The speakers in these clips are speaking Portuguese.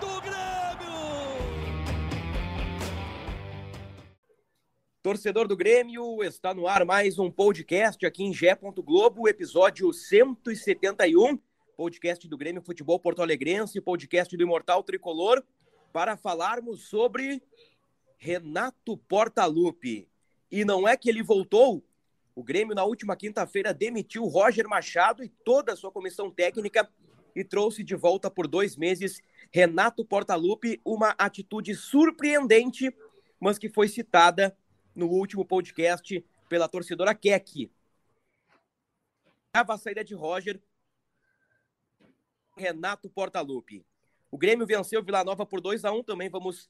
do Grêmio! Torcedor do Grêmio, está no ar mais um podcast aqui em Gé. Globo, episódio 171, podcast do Grêmio Futebol Porto Alegrense, podcast do Imortal Tricolor, para falarmos sobre Renato Portaluppi. E não é que ele voltou, o Grêmio na última quinta-feira demitiu Roger Machado e toda a sua comissão técnica e trouxe de volta por dois meses Renato Portaluppi, uma atitude surpreendente, mas que foi citada no último podcast pela torcedora Keck. A saída de Roger, Renato Portaluppi. O Grêmio venceu Vila Nova por 2 a 1 também vamos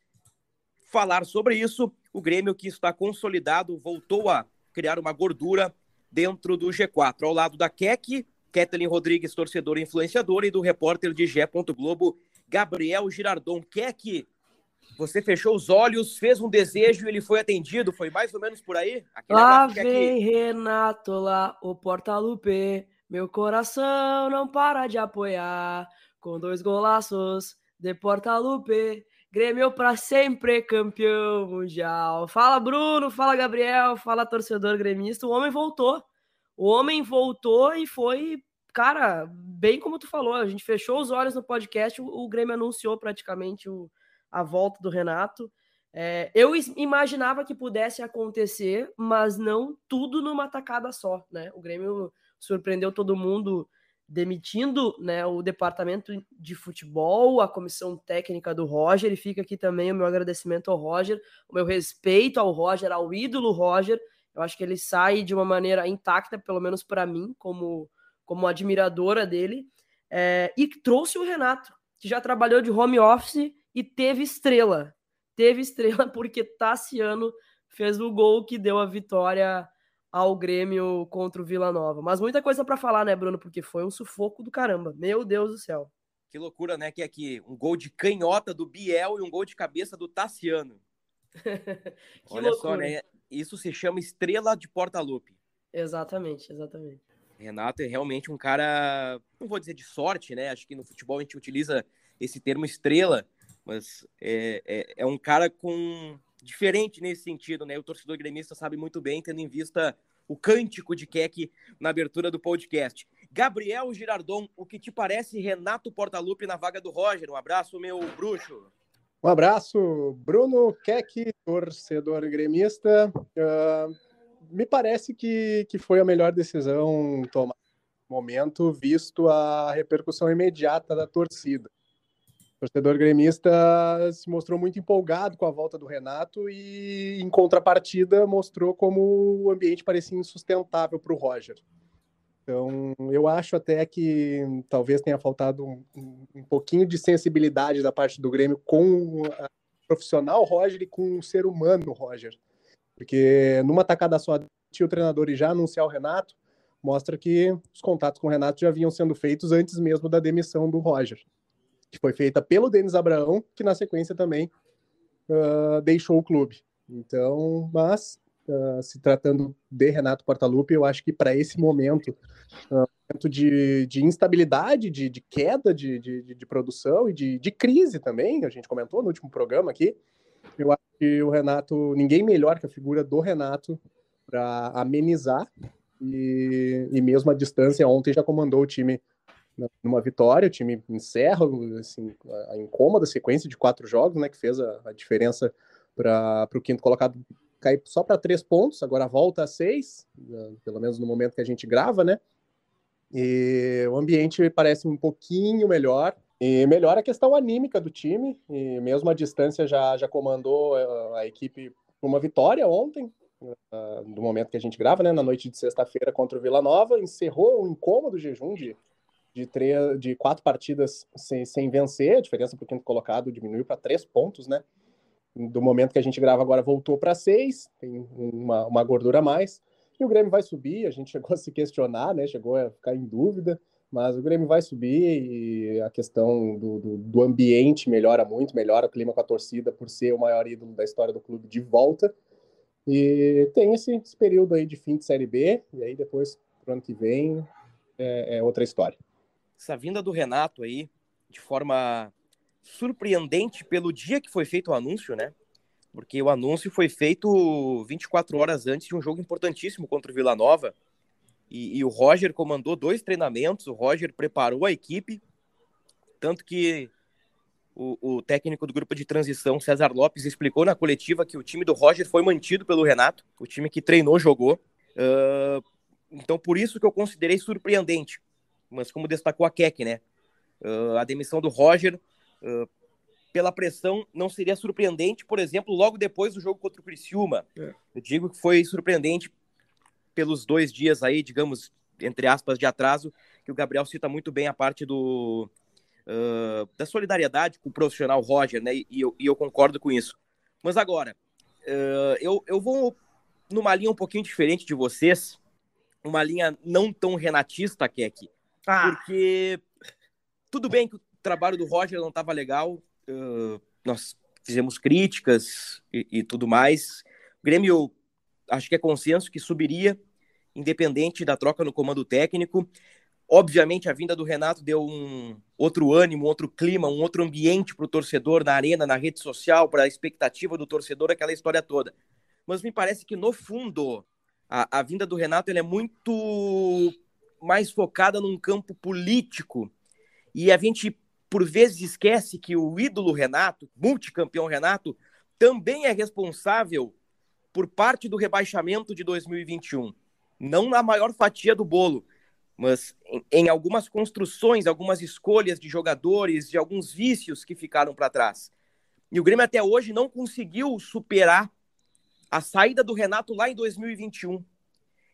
falar sobre isso. O Grêmio que está consolidado voltou a criar uma gordura dentro do G4, ao lado da Keck, Kathleen Rodrigues, torcedora influenciadora, e do repórter de Gé. Globo, Gabriel Girardon. Keck, você fechou os olhos, fez um desejo e ele foi atendido. Foi mais ou menos por aí? Aquele lá vem Renato, lá o Porta-Lupe. Meu coração não para de apoiar. Com dois golaços de Porta-Lupe. Grêmio para sempre campeão mundial. Fala Bruno, fala Gabriel, fala torcedor gremista. O homem voltou. O homem voltou e foi, cara, bem como tu falou. A gente fechou os olhos no podcast. O, o Grêmio anunciou praticamente o, a volta do Renato. É, eu imaginava que pudesse acontecer, mas não tudo numa tacada só, né? O Grêmio surpreendeu todo mundo demitindo né, o departamento de futebol, a comissão técnica do Roger, e fica aqui também o meu agradecimento ao Roger, o meu respeito ao Roger, ao ídolo Roger. Eu acho que ele sai de uma maneira intacta, pelo menos para mim, como, como admiradora dele, é, e trouxe o Renato, que já trabalhou de home office e teve estrela. Teve estrela porque Tassiano fez o gol que deu a vitória ao Grêmio contra o Vila Nova. Mas muita coisa para falar, né, Bruno? Porque foi um sufoco do caramba. Meu Deus do céu. Que loucura, né? Que aqui um gol de canhota do Biel e um gol de cabeça do Tassiano. Olha loucura. só, né? Isso se chama estrela de Porta-Lupe. Exatamente, exatamente. Renato é realmente um cara, não vou dizer de sorte, né? Acho que no futebol a gente utiliza esse termo estrela, mas é, é, é, um cara com diferente nesse sentido, né? O torcedor gremista sabe muito bem, tendo em vista o cântico de Keck na abertura do podcast. Gabriel Girardon, o que te parece Renato Portaluppi na vaga do Roger? Um abraço, meu bruxo. Um abraço, Bruno Keck, torcedor gremista. Uh, me parece que, que foi a melhor decisão tomada no momento, visto a repercussão imediata da torcida. O torcedor gremista se mostrou muito empolgado com a volta do Renato e, em contrapartida, mostrou como o ambiente parecia insustentável para o Roger. Então, eu acho até que talvez tenha faltado um, um, pouquinho de sensibilidade da parte do Grêmio com o profissional Roger e com o ser humano Roger. Porque numa tacada só, tinha o treinador e já anunciar o Renato, mostra que os contatos com o Renato já vinham sendo feitos antes mesmo da demissão do Roger que foi feita pelo Denis Abraão, que na sequência também uh, deixou o clube. Então, mas uh, se tratando de Renato Portaluppi, eu acho que para esse momento, uh, momento de, de instabilidade, de, de queda de, de, produção e de crise também, a gente comentou no último programa aqui, eu acho que o Renato, ninguém melhor que a figura do Renato para amenizar e, e mesmo a distância ontem já comandou o time numa vitória, o time encerra assim, a incômoda sequência de quatro jogos, né, que fez a, a diferença para o quinto colocado cair só para três pontos, agora volta a seis, né, pelo menos no momento que a gente grava, né? E o ambiente parece um pouquinho melhor. E melhora a questão anímica do time, e mesmo a distância já, já comandou a, eh, a equipe uma vitória ontem, uh, no momento que a gente grava, né, na noite de sexta-feira contra o Vila Nova, encerrou um incômodo jejum de de, três, de quatro partidas sem, sem vencer, a diferença para o quinto colocado diminuiu para três pontos, né? Do momento que a gente grava agora voltou para seis, tem uma, uma gordura a mais. E o Grêmio vai subir, a gente chegou a se questionar, né? Chegou a ficar em dúvida, mas o Grêmio vai subir e a questão do, do, do ambiente melhora muito, melhora o clima com a torcida por ser o maior ídolo da história do clube de volta. E tem esse, esse período aí de fim de Série B, e aí depois, pro ano que vem, é, é outra história. Essa vinda do Renato aí, de forma surpreendente pelo dia que foi feito o anúncio, né? Porque o anúncio foi feito 24 horas antes de um jogo importantíssimo contra o Vila Nova. E, e, o Roger comandou dois treinamentos, o Roger preparou a equipe, tanto que o, o, técnico do grupo de transição, César Lopes, explicou na coletiva que o time do Roger foi mantido pelo Renato, o time que treinou, jogou. Uh, então, por isso que eu considerei surpreendente. Mas como destacou a Keck, né? Uh, a demissão do Roger, uh, pela pressão, não seria surpreendente, por exemplo, logo depois do jogo contra o Criciúma. É. Eu digo que foi surpreendente pelos dois dias aí, digamos, entre aspas, de atraso, que o Gabriel cita muito bem a parte do, uh, da solidariedade com o profissional Roger, né? E, e, eu, e eu, concordo com isso. Mas agora, uh, eu, eu vou numa linha um pouquinho diferente de vocês, uma linha não tão renatista, Keck, ah. porque tudo bem que o trabalho do Roger não estava legal, uh, nós fizemos críticas e, e, tudo mais. O Grêmio, acho que é consenso que subiria, independente da troca no comando técnico. Obviamente, a vinda do Renato deu um outro ânimo, um outro clima, um outro ambiente para o torcedor na arena, na rede social, para a expectativa do torcedor, aquela história toda. Mas me parece que, no fundo, a, a vinda do Renato é muito mais focada num campo político. E a gente, por vezes, esquece que o ídolo Renato, multicampeão Renato, também é responsável por parte do rebaixamento de 2021. Não na maior fatia do bolo, mas em, em algumas construções, algumas escolhas de jogadores, de alguns vícios que ficaram para trás. E o Grêmio até hoje não conseguiu superar a saída do Renato lá em 2021.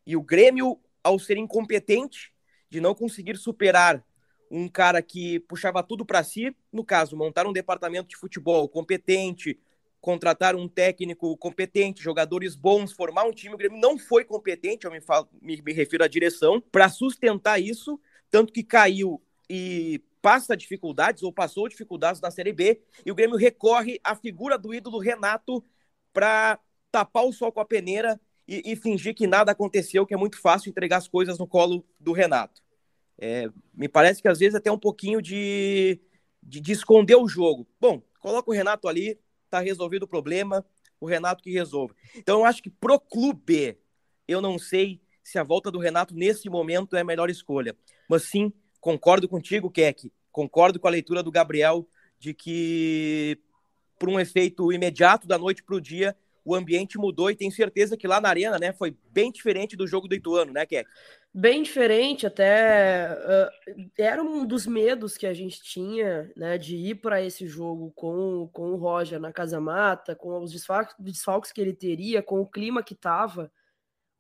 E o Grêmio, ao ser incompetente, de não conseguir superar um cara que puxava tudo para si, no caso, montar um departamento de futebol competente, contratar um técnico competente, jogadores bons, formar um time. O Grêmio não foi competente, eu me, falo, me, me refiro à direção, para sustentar isso, tanto que caiu e passa dificuldades ou passou dificuldades na Série B, e o Grêmio recorre à figura do ídolo Renato para tapar o sol com a peneira e, e, fingir que nada aconteceu, que é muito fácil entregar as coisas no colo do Renato. É, me parece que às vezes até um pouquinho de, de, de esconder o jogo. Bom, coloca o Renato ali, tá resolvido o problema, o Renato que resolve. Então eu acho que pro clube, eu não sei se a volta do Renato nesse momento é a melhor escolha. Mas sim, concordo contigo, Keck, concordo com a leitura do Gabriel de que por um efeito imediato da noite para o dia, o ambiente mudou e tenho certeza que lá na arena, né, foi bem diferente do jogo do Ituano, né, Keck? Bem diferente, até uh, era um dos medos que a gente tinha, né, de ir para esse jogo com, com o Roger na Casa Mata, com os desfalques, desfalques que ele teria, com o clima que tava,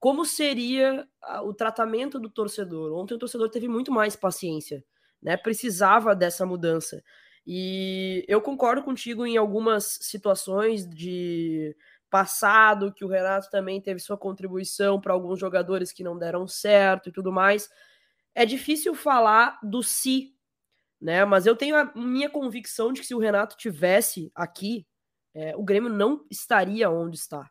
como seria o tratamento do torcedor? Ontem o torcedor teve muito mais paciência, né, precisava dessa mudança. E eu concordo contigo em algumas situações de passado, que o Renato também teve sua contribuição para alguns jogadores que não deram certo e tudo mais. É difícil falar do si, né? Mas eu tenho a minha convicção de que se o Renato tivesse aqui, é, o Grêmio não estaria onde está.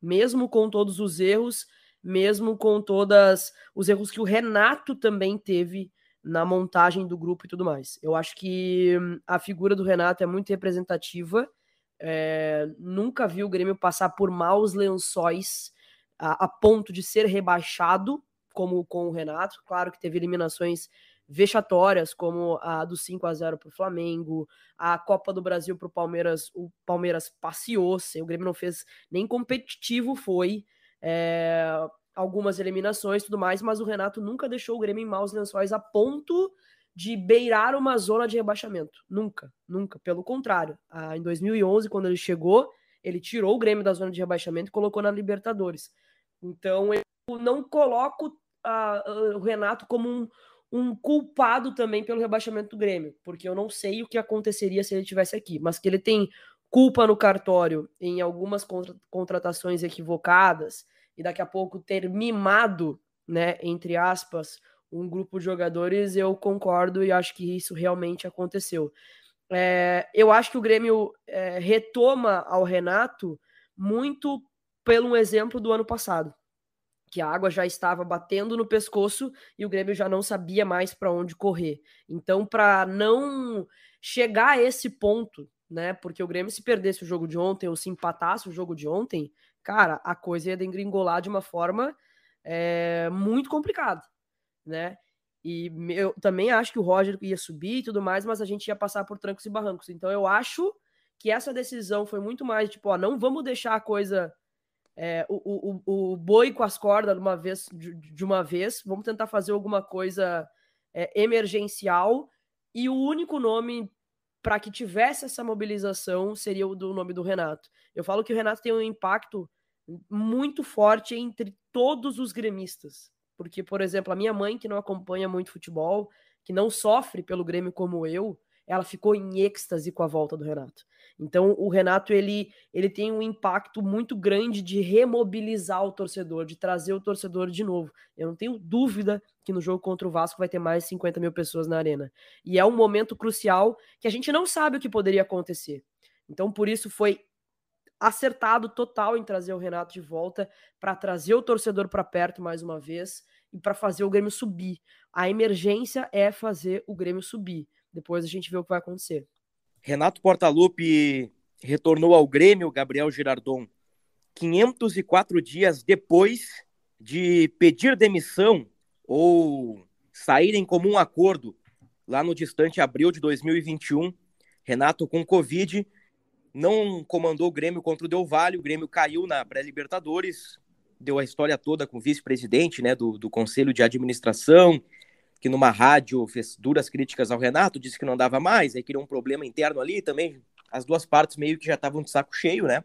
Mesmo com todos os erros, mesmo com todos os erros que o Renato também teve na montagem do grupo e tudo mais. Eu acho que hum, a figura do Renato é muito representativa é, nunca vi o Grêmio passar por maus lençóis a, a, ponto de ser rebaixado, como com o Renato. Claro que teve eliminações vexatórias, como a do 5 a 0 para o Flamengo, a Copa do Brasil para o Palmeiras. O Palmeiras passeou, o Grêmio não fez nem competitivo, foi. É, algumas eliminações tudo mais, mas o Renato nunca deixou o Grêmio em maus lençóis a ponto de beirar uma zona de rebaixamento. Nunca, nunca. Pelo contrário, ah, em 2011, quando ele chegou, ele tirou o Grêmio da zona de rebaixamento e colocou na Libertadores. Então, eu não coloco ah, o Renato como um, um culpado também pelo rebaixamento do Grêmio, porque eu não sei o que aconteceria se ele tivesse aqui, mas que ele tem culpa no cartório em algumas contra contratações equivocadas e daqui a pouco ter mimado, né, entre aspas, um grupo de jogadores, eu concordo e acho que isso realmente aconteceu. É, eu acho que o Grêmio é, retoma ao Renato muito pelo exemplo do ano passado que a água já estava batendo no pescoço e o Grêmio já não sabia mais para onde correr. Então, para não chegar a esse ponto, né? Porque o Grêmio se perdesse o jogo de ontem ou se empatasse o jogo de ontem, cara, a coisa ia degringolar de uma forma é, muito complicada, né? E eu também acho que o Roger ia subir e tudo mais, mas a gente ia passar por trancos e barrancos. Então eu acho que essa decisão foi muito mais tipo, ó, não vamos deixar a coisa é, o, o, o boi com as cordas uma vez, de, de uma vez. Vamos tentar fazer alguma coisa é, emergencial. E o único nome para que tivesse essa mobilização seria o do nome do Renato. Eu falo que o Renato tem um impacto muito forte entre todos os gremistas. Porque, por exemplo, a minha mãe, que não acompanha muito futebol, que não sofre pelo Grêmio como eu, ela ficou em êxtase com a volta do Renato. Então, o Renato ele, ele tem um impacto muito grande de remobilizar o torcedor, de trazer o torcedor de novo. Eu não tenho dúvida que no jogo contra o Vasco vai ter mais de 50 mil pessoas na arena. E é um momento crucial que a gente não sabe o que poderia acontecer. Então, por isso foi acertado total em trazer o Renato de volta para trazer o torcedor para perto mais uma vez e para fazer o Grêmio subir. A emergência é fazer o Grêmio subir. Depois a gente vê o que vai acontecer. Renato Portaluppi retornou ao Grêmio, Gabriel Girardon, 504 dias depois de pedir demissão ou sair em comum acordo lá no distante abril de 2021. Renato, com Covid, não comandou o Grêmio contra o Del Valle, o Grêmio caiu na pré-Libertadores, deu a história toda com o vice-presidente né, do, do Conselho de Administração, que numa rádio fez duras críticas ao Renato, disse que não dava mais, aí criou um problema interno ali também. As duas partes meio que já estavam de saco cheio, né?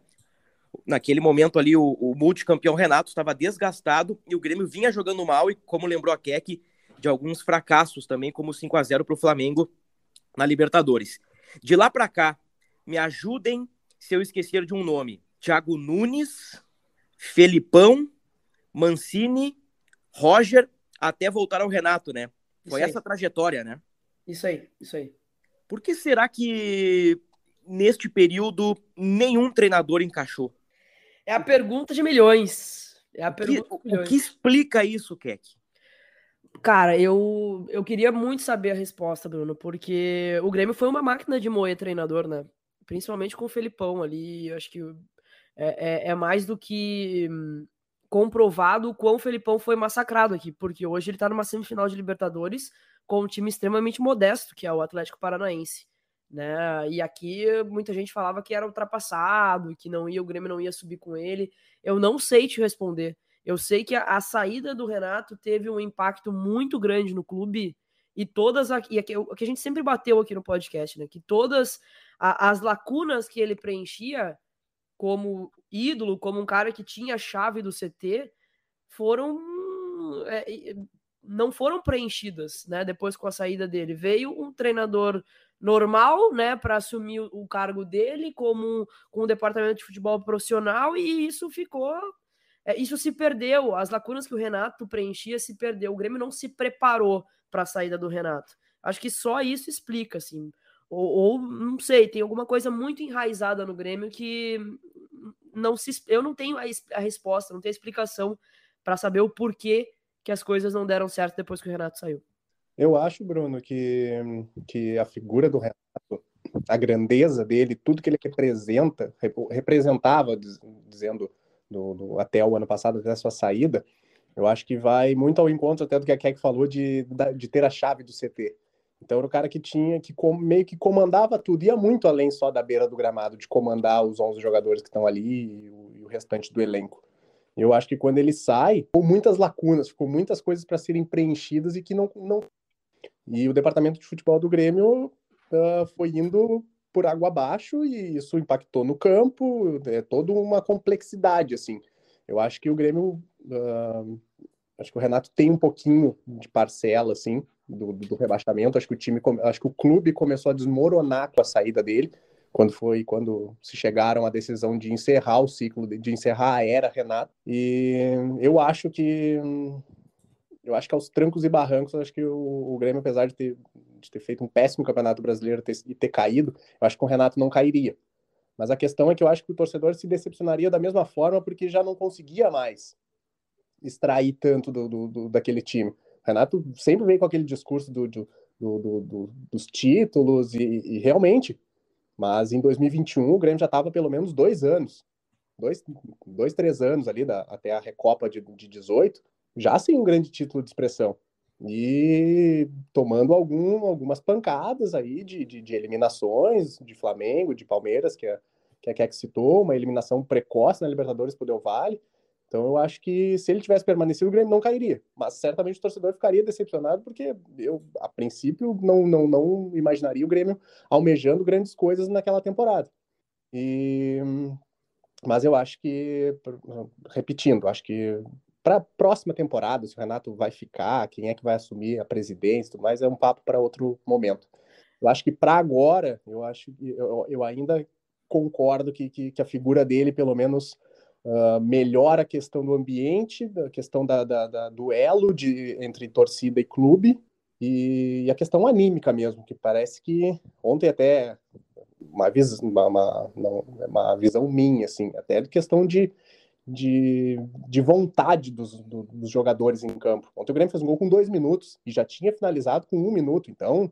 Naquele momento ali, o, o multicampeão Renato estava desgastado e o Grêmio vinha jogando mal, e como lembrou a Keck, de alguns fracassos também, como 5 a 0 para o Flamengo na Libertadores. De lá para cá, me ajudem se eu esquecer de um nome: Thiago Nunes, Felipão, Mancini, Roger, até voltar ao Renato, né? Foi essa trajetória, né? Isso aí, isso aí. Por que será que neste período nenhum treinador encaixou? É a pergunta de milhões. É a pergunta que, milhões. O que explica isso, Keck? Cara, eu, eu queria muito saber a resposta, Bruno, porque o Grêmio foi uma máquina de moer treinador, né? Principalmente com o Felipão ali. Eu acho que é, é, é mais do que comprovado o quão o Felipão foi massacrado aqui, porque hoje ele tá numa semifinal de Libertadores com um time extremamente modesto, que é o Atlético Paranaense. Né? E aqui muita gente falava que era ultrapassado, que não ia, o Grêmio não ia subir com ele. Eu não sei te responder. Eu sei que a, a saída do Renato teve um impacto muito grande no clube e todas aqui, aqui, o que a gente sempre bateu aqui no podcast, né? Que todas a, as lacunas que ele preenchia como ídolo, como um cara que tinha a chave do CT, foram é, não foram preenchidas, né? Depois com a saída dele, veio um treinador normal, né, para assumir o cargo dele como com o departamento de futebol profissional e isso ficou é, isso se perdeu, as lacunas que o Renato preenchia se perdeu. O Grêmio não se preparou para a saída do Renato. Acho que só isso explica, assim. Ou, ou, não sei, tem alguma coisa muito enraizada no Grêmio que não se, eu não tenho a, a resposta, não tenho a explicação para saber o porquê que as coisas não deram certo depois que o Renato saiu. Eu acho, Bruno, que, que a figura do Renato, a grandeza dele, tudo que ele representa, representava, dizendo do, do, até o ano passado, até a sua saída, eu acho que vai muito ao encontro até do que a Keck falou de, de ter a chave do CT. Então era o cara que tinha, que meio que comandava tudo, ia muito além só da beira do gramado, de comandar os 11 jogadores que estão ali e o, e o restante do elenco. Eu acho que quando ele sai, ficou muitas lacunas, ficou muitas coisas para serem preenchidas e que não, não. E o departamento de futebol do Grêmio uh, foi indo por água abaixo e isso impactou no campo, é toda uma complexidade, assim. Eu acho que o Grêmio, uh, acho que o Renato tem um pouquinho de parcela, assim, do, do, rebaixamento. Acho que o time, acho que o clube começou a desmoronar com a saída dele, quando foi quando se chegaram à decisão de encerrar o ciclo, de, encerrar a era Renato. E eu acho que eu acho que aos trancos e barrancos, acho que o, o Grêmio, apesar de ter, de ter feito um péssimo campeonato brasileiro ter, e ter caído, eu acho que o Renato não cairia. Mas a questão é que eu acho que o torcedor se decepcionaria da mesma forma porque já não conseguia mais extrair tanto do, do, do daquele time. O Renato sempre veio com aquele discurso do, dos títulos e, e, realmente, mas em 2021 o Grêmio já estava pelo menos dois anos, dois, dois três anos ali da, até a Recopa de, de 18, já sem um grande título de expressão e tomando algum, algumas pancadas aí de, de, de, eliminações de Flamengo, de Palmeiras, que, é, que a Keck citou, uma eliminação precoce na Libertadores pro Del Valle. Então eu acho que se ele tivesse permanecido, o Grêmio não cairia. Mas certamente o torcedor ficaria decepcionado, porque eu, a princípio, não, não, não imaginaria o Grêmio almejando grandes coisas naquela temporada. E... Mas eu acho que, repetindo, acho que para a próxima temporada, se o Renato vai ficar, quem é que vai assumir a presidência, tudo mais, é um papo para outro momento. Eu acho que para agora, eu acho eu, eu ainda concordo que, que, que, a figura dele, pelo menos, uh, melhora a questão do ambiente, a questão da, da, da, duelo de, entre torcida e clube, e, e, a questão anímica mesmo, que parece que ontem até uma, vis, uma, uma, não, uma visão minha, assim, até questão de de, de vontade dos, do, dos jogadores em campo. Ontem o Grêmio fez um gol com dois minutos e já tinha finalizado com um minuto. Então,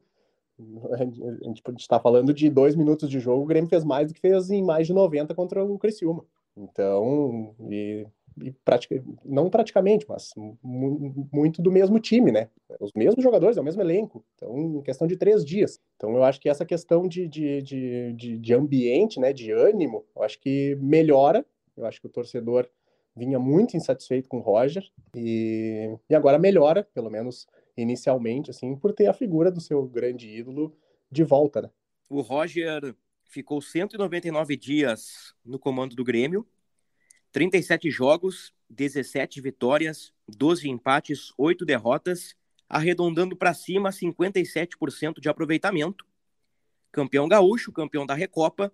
a gente está falando de dois minutos de jogo, o Grêmio fez mais do que fez em mais de 90 contra o Criciúma. Então, e, e pratica, não praticamente, mas muito do mesmo time, né? Os mesmos jogadores, é o mesmo elenco. Então, em questão de três dias. Então, eu acho que essa questão de, de, de, de, de ambiente, né, de ânimo, eu acho que melhora eu acho que o torcedor vinha muito insatisfeito com o Roger e, e agora melhora, pelo menos inicialmente, assim, por ter a figura do seu grande ídolo de volta, né? O Roger ficou 199 dias no comando do Grêmio, 37 jogos, 17 vitórias, 12 empates, 8 derrotas, arredondando para cima 57% de aproveitamento. Campeão gaúcho, campeão da Recopa.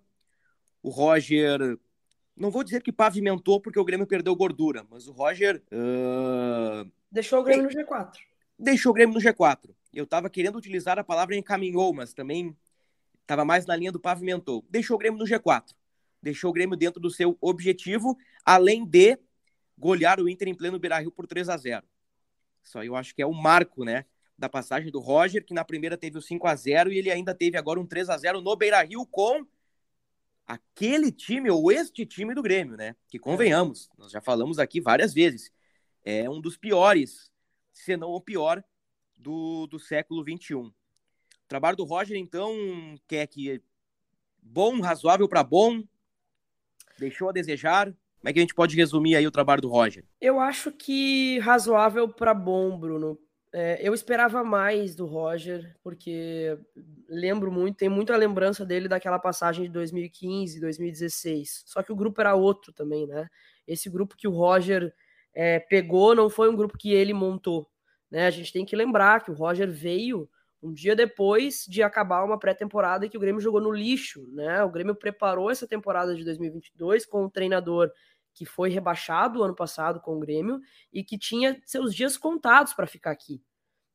O Roger não vou dizer que pavimentou porque o Grêmio perdeu gordura, mas o Roger. Uh... Deixou o Grêmio no G4. Deixou o Grêmio no G4. Eu estava querendo utilizar a palavra encaminhou, mas também estava mais na linha do pavimentou. Deixou o Grêmio no G4. Deixou o Grêmio dentro do seu objetivo, além de golear o Inter em pleno Beira-Rio por 3 a 0 Só eu acho que é o marco, né? Da passagem do Roger, que na primeira teve o 5 a 0 e ele ainda teve agora um 3 a 0 no Beira-Rio com aquele time ou este time do Grêmio, né? Que convenhamos, nós já falamos aqui várias vezes, é um dos piores, se não o pior, do, do século XXI. O trabalho do Roger, então, quer que bom, razoável para bom, deixou a desejar. Como é que a gente pode resumir aí o trabalho do Roger? Eu acho que razoável para bom, Bruno, é, eu esperava mais do Roger, porque lembro muito, tem muita lembrança dele daquela passagem de 2015, 2016. Só que o grupo era outro também, né? Esse grupo que o Roger é, pegou não foi um grupo que ele montou. Né? A gente tem que lembrar que o Roger veio um dia depois de acabar uma pré-temporada que o Grêmio jogou no lixo, né? O Grêmio preparou essa temporada de 2022 com um treinador que foi rebaixado ano passado com o Grêmio e que tinha seus dias contados para ficar aqui,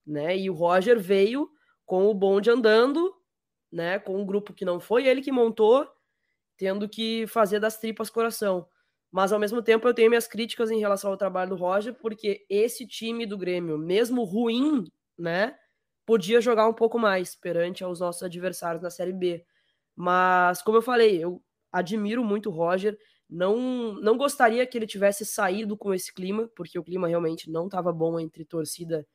né? E o Roger veio com o bonde andando, né? Com um grupo que não foi ele que montou, tendo que fazer das tripas coração. Mas ao mesmo tempo eu tenho minhas críticas em relação ao trabalho do Roger, porque esse time do Grêmio, mesmo ruim, né, podia jogar um pouco mais perante aos nossos adversários na Série B. Mas como eu falei, eu admiro muito o Roger não, não gostaria que ele tivesse saído com esse clima, porque o clima realmente não estava bom entre torcida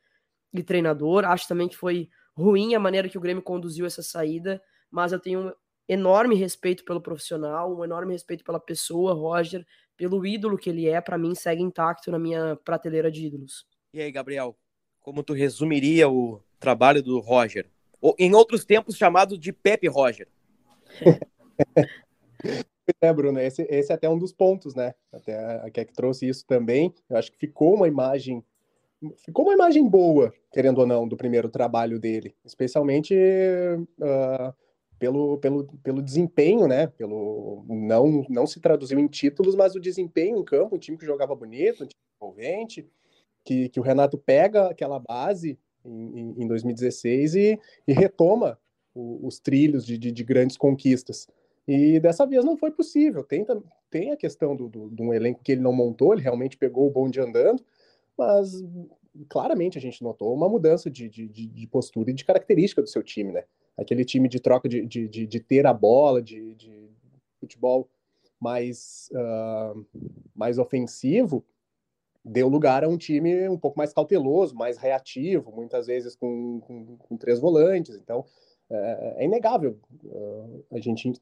e treinador. Acho também que foi ruim a maneira que o Grêmio conduziu essa saída, mas eu tenho um enorme respeito pelo profissional, um enorme respeito pela pessoa, Roger, pelo ídolo que ele é, para mim segue intacto na minha prateleira de ídolos. E aí, Gabriel, como tu resumiria o trabalho do Roger? Ou, em outros tempos chamado de Pepe Roger. É, Bruno, esse, esse é até um dos pontos, né? Até a Keck trouxe isso também. Eu acho que ficou uma imagem ficou uma imagem boa, querendo ou não, do primeiro trabalho dele, especialmente uh, pelo, pelo, pelo desempenho, né? Pelo não não se traduziu em títulos, mas o desempenho em campo, um time que jogava bonito, um time envolvente, que, que o Renato pega aquela base em, em 2016 e, e retoma o, os trilhos de, de, de, grandes conquistas. E dessa vez não foi possível. Tem, tem a questão do, do, de um elenco que ele não montou, ele realmente pegou o bonde andando, mas claramente a gente notou uma mudança de, de, de postura e de característica do seu time, né? Aquele time de troca de, de, de, de ter a bola, de, de futebol mais, uh, mais ofensivo, deu lugar a um time um pouco mais cauteloso, mais reativo, muitas vezes com, com, com três volantes. Então, é, é inegável uh, a gente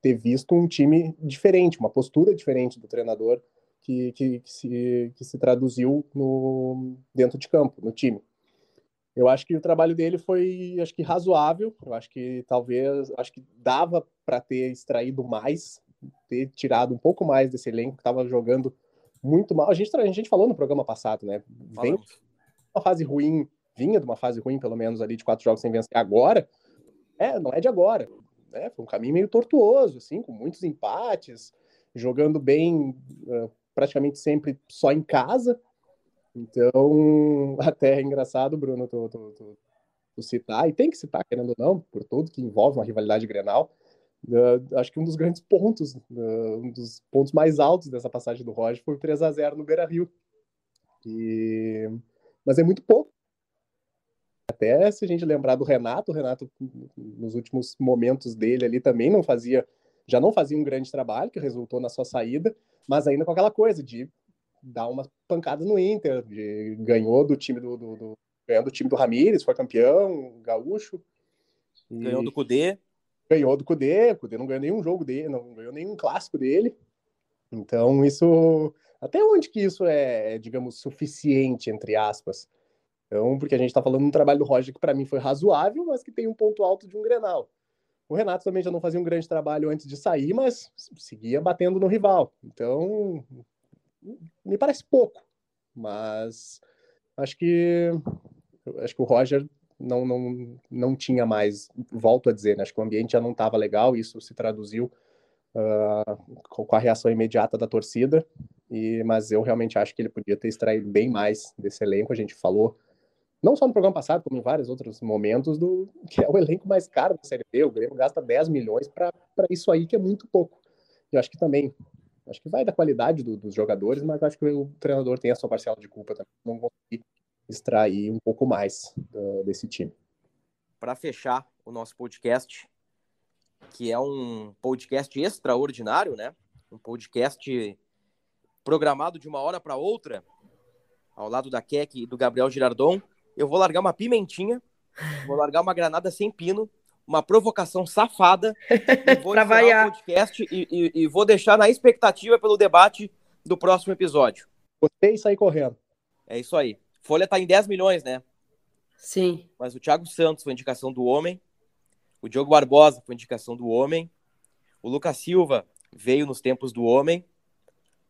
ter visto um time diferente, uma postura diferente do treinador que, que, que, se, que se traduziu no, dentro de campo, no time. Eu acho que o trabalho dele foi, acho que razoável. Eu acho que talvez, acho que dava para ter extraído mais, ter tirado um pouco mais desse elenco que estava jogando muito mal. A gente, a gente falou no programa passado, né? Vem uma fase ruim, vinha de uma fase ruim, pelo menos ali de quatro jogos sem vencer. Agora, é, não é de agora. Né? Foi um caminho meio tortuoso, assim, com muitos empates, jogando bem uh, praticamente sempre só em casa. Então, até é engraçado, Bruno, tu, tu, tu, tu, citar, e tem que citar, querendo ou não, por tudo que envolve uma rivalidade Grenal, uh, acho que um dos grandes pontos, uh, um dos pontos mais altos dessa passagem do Roger foi o 3 a 0 no Beira-Rio. E... Mas é muito pouco. Até se a gente lembrar do Renato, o Renato, nos últimos momentos dele ali, também não fazia, já não fazia um grande trabalho, que resultou na sua saída, mas ainda com aquela coisa de dar umas pancadas no Inter, de, ganhou do time do, do, do ganhou do time do Ramires, foi campeão, gaúcho. Ganhou do Cudê. Ganhou do Cudê, o Cudê não ganhou nenhum jogo dele, não ganhou nenhum clássico dele. Então, isso. Até onde que isso é, digamos, suficiente, entre aspas? Então, porque a gente está falando de um trabalho do Roger que para mim foi razoável, mas que tem um ponto alto de um Grenal. O Renato também já não fazia um grande trabalho antes de sair, mas seguia batendo no rival. Então, me parece pouco, mas acho que acho que o Roger não, não, não tinha mais, volto a dizer, né? acho que o ambiente já não estava legal, isso se traduziu uh, com a reação imediata da torcida, e, mas eu realmente acho que ele podia ter extraído bem mais desse elenco, a gente falou, não só no programa passado, como em vários outros momentos, do que é o elenco mais caro da Série B, o Grêmio gasta 10 milhões para isso aí, que é muito pouco. Eu acho que também Acho que vai da qualidade do, dos jogadores, mas acho que o treinador tem a sua parcela de culpa também. Não conseguir extrair um pouco mais uh, desse time. Para fechar o nosso podcast, que é um podcast extraordinário, né? Um podcast programado de uma hora para outra, ao lado da Keck e do Gabriel Girardon. Eu vou largar uma pimentinha, vou largar uma granada sem pino uma provocação safada. vou encerrar o podcast e, e, e, vou deixar na expectativa pelo debate do próximo episódio. Gostei e sair correndo. É isso aí. Folha tá em 10 milhões, né? Sim. Mas o Thiago Santos foi indicação do homem. O Diogo Barbosa foi indicação do homem. O Lucas Silva veio nos tempos do homem.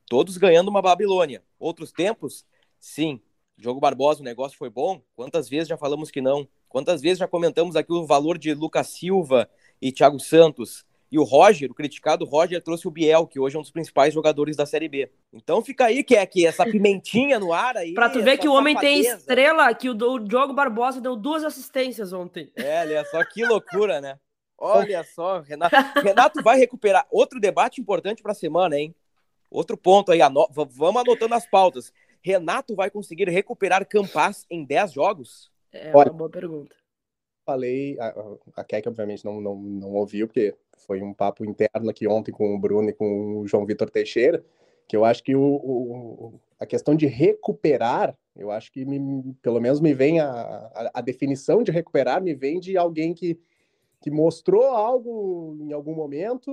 Todos ganhando uma Babilônia. Outros tempos, sim. Diogo Barbosa, o negócio foi bom. Quantas vezes já falamos que não? Quantas vezes já comentamos aqui o valor de Lucas Silva e Thiago Santos? E o Roger, o criticado Roger, trouxe o Biel, que hoje é um dos principais jogadores da Série B. Então fica aí, que é que essa pimentinha no ar aí. pra tu ver que o homem tem estrela, que o, o Diogo Barbosa deu duas assistências ontem. É, olha só que loucura, né? Olha só, Renato. Renato vai recuperar. Outro debate importante para a semana, hein? Outro ponto aí, ano... vamos anotando as pautas. Renato vai conseguir recuperar Campas em 10 jogos? É Olha, uma boa pergunta. Falei, a, a Keck obviamente não, não, não ouviu, porque foi um papo interno aqui ontem com o Bruno e com o João Vitor Teixeira, que eu acho que o, o, a questão de recuperar, eu acho que me, pelo menos me vem a, a, a, definição de recuperar, me vem de alguém que, que mostrou algo em algum momento,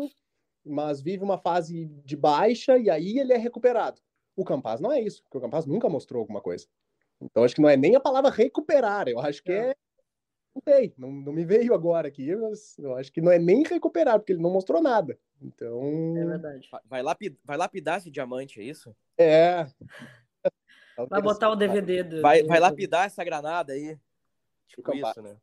mas vive uma fase de baixa e aí ele é recuperado. O Campaz não é isso, porque o Campaz nunca mostrou alguma coisa. Então acho que não é nem a palavra recuperar, eu acho que é. é não sei, não, não me veio agora aqui, mas eu acho que não é nem recuperar, porque ele não mostrou nada. Então. É verdade. Vai, lapid, vai lapidar esse diamante, é isso? É. Vai botar o DVD do. Vai, vai lapidar essa granada aí. Tipo Campa- isso, né?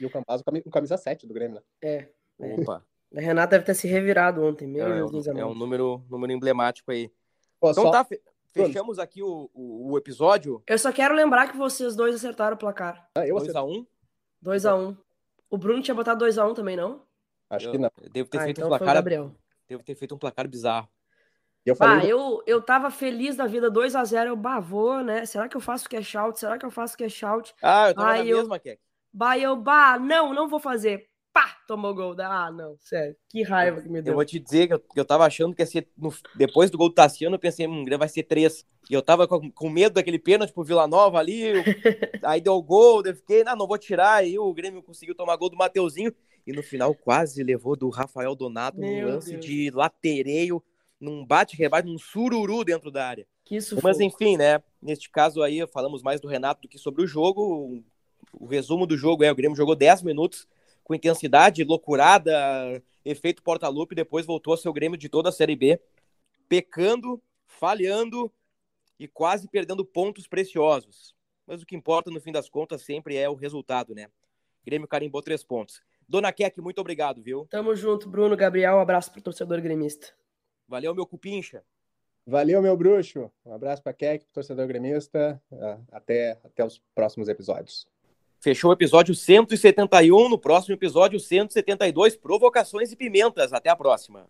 E o a camisa 7 do Grêmio, né? É. é. Opa. A Renata deve ter se revirado ontem, meu É, Deus, um, é um número, número emblemático aí. Pô, Então só- tá, fechamos aqui o, o, o episódio Eu só quero lembrar que vocês dois acertaram o placar. Ah, eu 2x1. 2x1. O Bruno tinha botado 2x1 também, não? acho Eu, que não. devo ter Ah, feito então um placar. Gabriel. Devo ter feito um placar bizarro. Eu falei, Ah, eu, eu tava feliz da vida, 2x0, eu bah, vou, né? Será que eu faço cash out? Será que eu faço cash out? Ah, eu tava Ah, na eu- mesma, Keck. Bah, eu, bah, não, não vou fazer. Pá, tomou gol. Ah, não, sério. Que raiva que me Eu deu. vou te dizer que eu, eu tava achando que ia ser. no- depois do gol do Tassiano, eu pensei, hum, vai ser três. E eu tava com, com medo daquele pênalti pro Vila Nova ali. eu- aí deu o gol, eu fiquei, não, não vou tirar. Aí o Grêmio conseguiu tomar gol do Mateuzinho. E no final quase levou do Rafael Donato num Meu lance Deus. de latereio, num bate-rebate, num sururu dentro da área. Que isso Mas foi. enfim, né? Neste caso aí, falamos mais do Renato do que sobre o jogo. O resumo do jogo é: o Grêmio jogou 10 minutos com intensidade, loucurada, efeito porta-lupe, depois voltou ao seu Grêmio de toda a Série B, pecando, falhando e quase perdendo pontos preciosos. Mas o que importa, no fim das contas, sempre é o resultado, né? Grêmio carimbou três pontos. Dona Keck, muito obrigado, viu? Tamo junto, Bruno, Gabriel. Um abraço pro torcedor gremista. Valeu, meu cupincha. valeu, meu bruxo. Um abraço pra Keck, pro torcedor gremista. Ah, Até, até os próximos episódios. Fechou o episódio 171. No próximo episódio, 172, Provocações e Pimentas. Até a próxima.